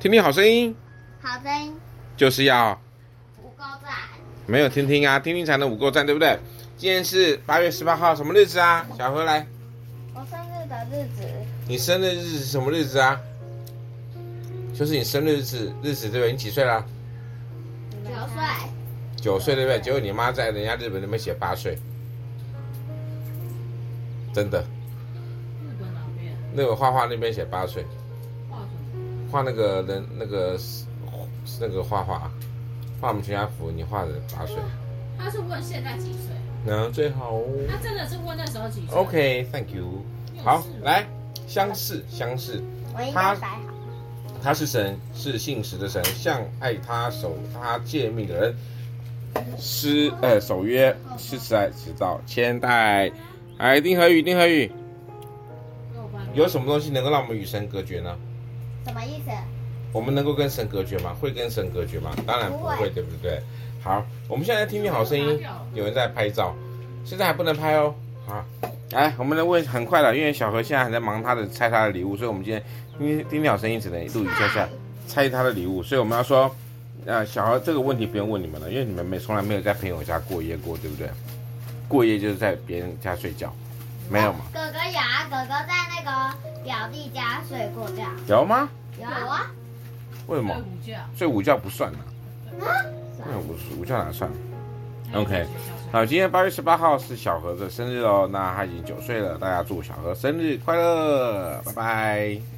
听听好声音，好声音就是要五够赞，没有听听啊，听听才能五够赞，对不对？今天是八月十八号，什么日子啊？小何来，我生日的日子。你生日日子是什么日子啊？就是你生日日子日子对不对？你几岁了？九岁。九岁对不对？结果你妈在人家日本那边写八岁，真的。日本那边？那个画画那边写八岁。画那个人，那个那个画画，画我们全家福，你画的八岁。他是问现在几岁？那最好哦。他真的是问那时候几岁？OK，Thank you。好，来相似相似。他他是神，是信实的神，向爱他守他诫命的人施呃守约，施慈爱直到千代。哎，丁和宇，丁和宇，有什么东西能够让我们与神隔绝呢？什么意思？我们能够跟神隔绝吗？会跟神隔绝吗？当然不会，不会对不对？好，我们现在听听好声音。有人在拍照，现在还不能拍哦。好，来，我们来问，很快了，因为小何现在还在忙他的拆他的礼物，所以我们今天听听听好声音，只能录一下下拆他的礼物。所以我们要说，呃，小何这个问题不用问你们了，因为你们没从来没有在朋友家过夜过，对不对？过夜就是在别人家睡觉，没有吗？哥哥有啊，哥哥在那个表弟家睡过觉。有吗？有啊，为什么？睡午觉睡午觉不算呢？啊？为什么不是午觉哪算？OK，好，今天八月十八号是小何的生日哦，那他已经九岁了，大家祝小何生日快乐，拜拜。